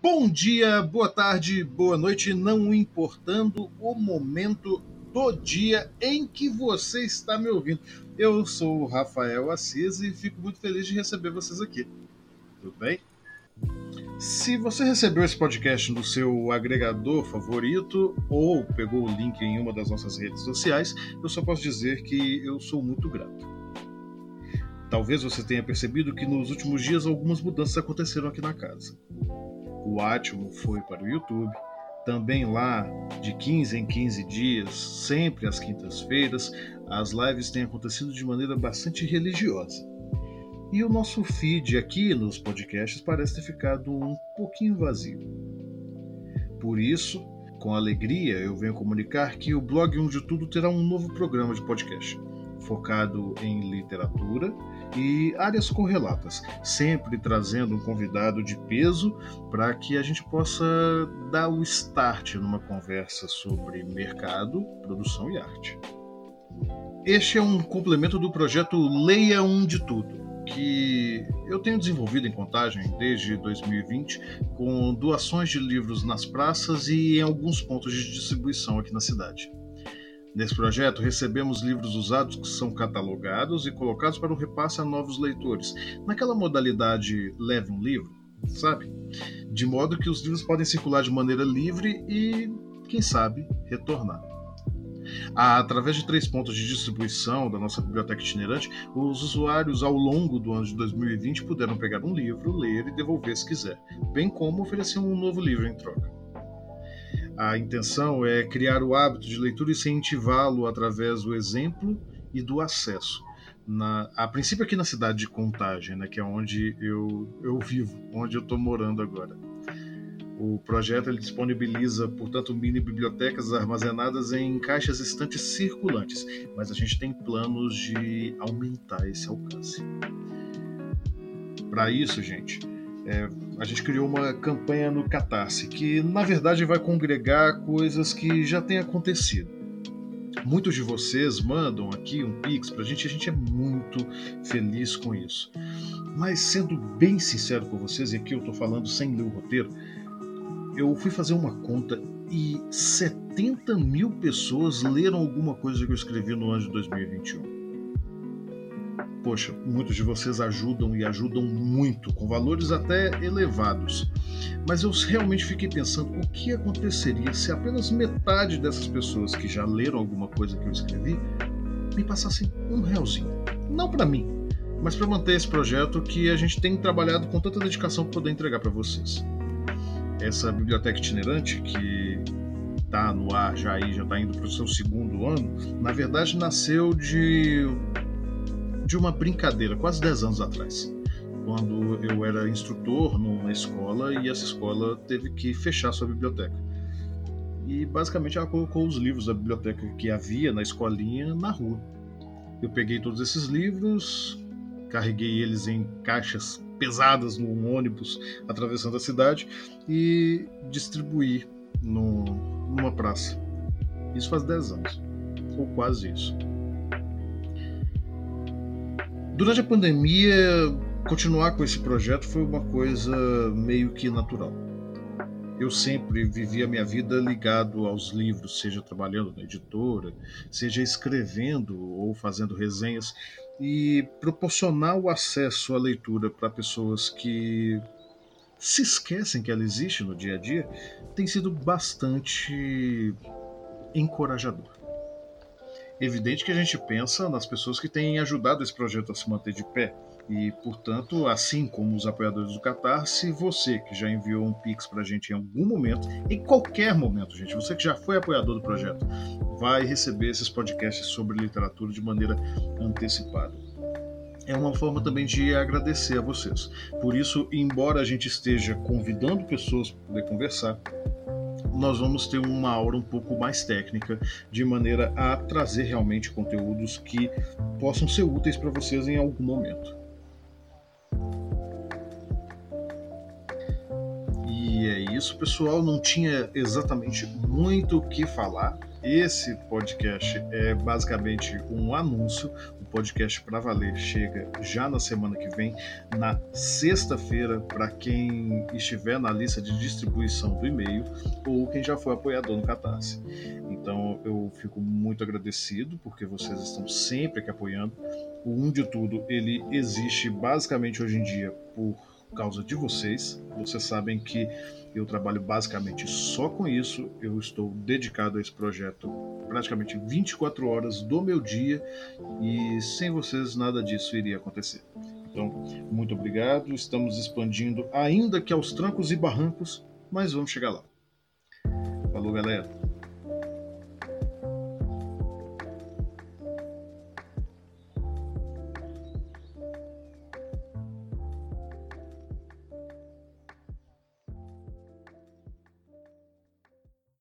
Bom dia, boa tarde, boa noite, não importando o momento do dia em que você está me ouvindo. Eu sou o Rafael Assis e fico muito feliz de receber vocês aqui. Tudo bem? Se você recebeu esse podcast no seu agregador favorito ou pegou o link em uma das nossas redes sociais, eu só posso dizer que eu sou muito grato. Talvez você tenha percebido que nos últimos dias algumas mudanças aconteceram aqui na casa o Atmo foi para o YouTube. Também lá, de 15 em 15 dias, sempre às quintas-feiras, as lives têm acontecido de maneira bastante religiosa. E o nosso feed aqui nos podcasts parece ter ficado um pouquinho vazio. Por isso, com alegria, eu venho comunicar que o blog Onde Tudo terá um novo programa de podcast, focado em literatura e áreas correlatas, sempre trazendo um convidado de peso para que a gente possa dar o start numa conversa sobre mercado, produção e arte. Este é um complemento do projeto Leia Um de Tudo, que eu tenho desenvolvido em contagem desde 2020, com doações de livros nas praças e em alguns pontos de distribuição aqui na cidade. Nesse projeto, recebemos livros usados que são catalogados e colocados para o repasse a novos leitores, naquela modalidade leve um livro, sabe? De modo que os livros podem circular de maneira livre e, quem sabe, retornar. Através de três pontos de distribuição da nossa biblioteca itinerante, os usuários, ao longo do ano de 2020, puderam pegar um livro, ler e devolver se quiser, bem como oferecer um novo livro em troca. A intenção é criar o hábito de leitura e incentivá-lo através do exemplo e do acesso. Na, a princípio aqui na cidade de Contagem, né, que é onde eu, eu vivo, onde eu estou morando agora. O projeto ele disponibiliza, portanto, mini bibliotecas armazenadas em caixas estantes circulantes, mas a gente tem planos de aumentar esse alcance. Para isso, gente, é, a gente criou uma campanha no Catarse que, na verdade, vai congregar coisas que já têm acontecido. Muitos de vocês mandam aqui um Pix pra gente e a gente é muito feliz com isso. Mas, sendo bem sincero com vocês, e aqui eu tô falando sem ler o roteiro, eu fui fazer uma conta e 70 mil pessoas leram alguma coisa que eu escrevi no ano de 2021 poxa, muitos de vocês ajudam e ajudam muito, com valores até elevados. Mas eu realmente fiquei pensando o que aconteceria se apenas metade dessas pessoas que já leram alguma coisa que eu escrevi me passassem um realzinho. Não para mim, mas para manter esse projeto que a gente tem trabalhado com tanta dedicação para poder entregar para vocês. Essa biblioteca itinerante que está no ar já aí, já está indo para o seu segundo ano, na verdade nasceu de de uma brincadeira, quase 10 anos atrás, quando eu era instrutor numa escola e essa escola teve que fechar sua biblioteca. E basicamente ela colocou os livros da biblioteca que havia na escolinha na rua. Eu peguei todos esses livros, carreguei eles em caixas pesadas num ônibus atravessando a cidade e distribuí no, numa praça. Isso faz 10 anos, ou quase isso. Durante a pandemia, continuar com esse projeto foi uma coisa meio que natural. Eu sempre vivi a minha vida ligado aos livros, seja trabalhando na editora, seja escrevendo ou fazendo resenhas, e proporcionar o acesso à leitura para pessoas que se esquecem que ela existe no dia a dia tem sido bastante encorajador. Evidente que a gente pensa nas pessoas que têm ajudado esse projeto a se manter de pé. E, portanto, assim como os apoiadores do Catarse, você que já enviou um Pix para a gente em algum momento, em qualquer momento, gente, você que já foi apoiador do projeto, vai receber esses podcasts sobre literatura de maneira antecipada é uma forma também de agradecer a vocês. Por isso, embora a gente esteja convidando pessoas para poder conversar, nós vamos ter uma aula um pouco mais técnica, de maneira a trazer realmente conteúdos que possam ser úteis para vocês em algum momento. E é isso, pessoal. Não tinha exatamente muito o que falar. Esse podcast é basicamente um anúncio. Podcast para valer chega já na semana que vem, na sexta-feira, para quem estiver na lista de distribuição do e-mail ou quem já foi apoiador no Catarse. Então eu fico muito agradecido porque vocês estão sempre aqui apoiando. O Um de Tudo ele existe basicamente hoje em dia por causa de vocês. Vocês sabem que eu trabalho basicamente só com isso. Eu estou dedicado a esse projeto praticamente 24 horas do meu dia e sem vocês nada disso iria acontecer. Então, muito obrigado. Estamos expandindo, ainda que aos trancos e barrancos, mas vamos chegar lá. Falou, galera.